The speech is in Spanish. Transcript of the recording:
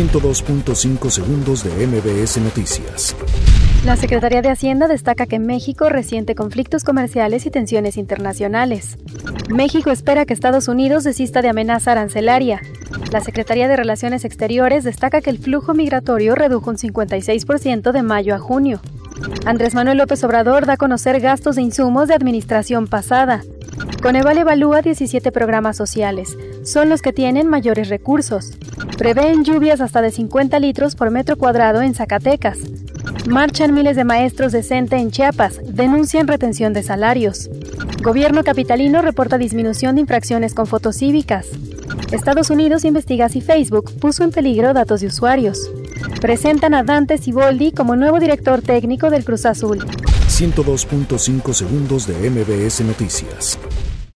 102.5 segundos de MBS Noticias. La Secretaría de Hacienda destaca que México resiente conflictos comerciales y tensiones internacionales. México espera que Estados Unidos desista de amenaza arancelaria. La Secretaría de Relaciones Exteriores destaca que el flujo migratorio redujo un 56% de mayo a junio. Andrés Manuel López Obrador da a conocer gastos de insumos de administración pasada. Coneval evalúa 17 programas sociales. Son los que tienen mayores recursos. Prevén lluvias hasta de 50 litros por metro cuadrado en Zacatecas. Marchan miles de maestros de CENTE en Chiapas. Denuncian retención de salarios. Gobierno capitalino reporta disminución de infracciones con fotos cívicas. Estados Unidos investiga si Facebook puso en peligro datos de usuarios. Presentan a Dante Siboldi como nuevo director técnico del Cruz Azul. 102.5 segundos de MBS Noticias.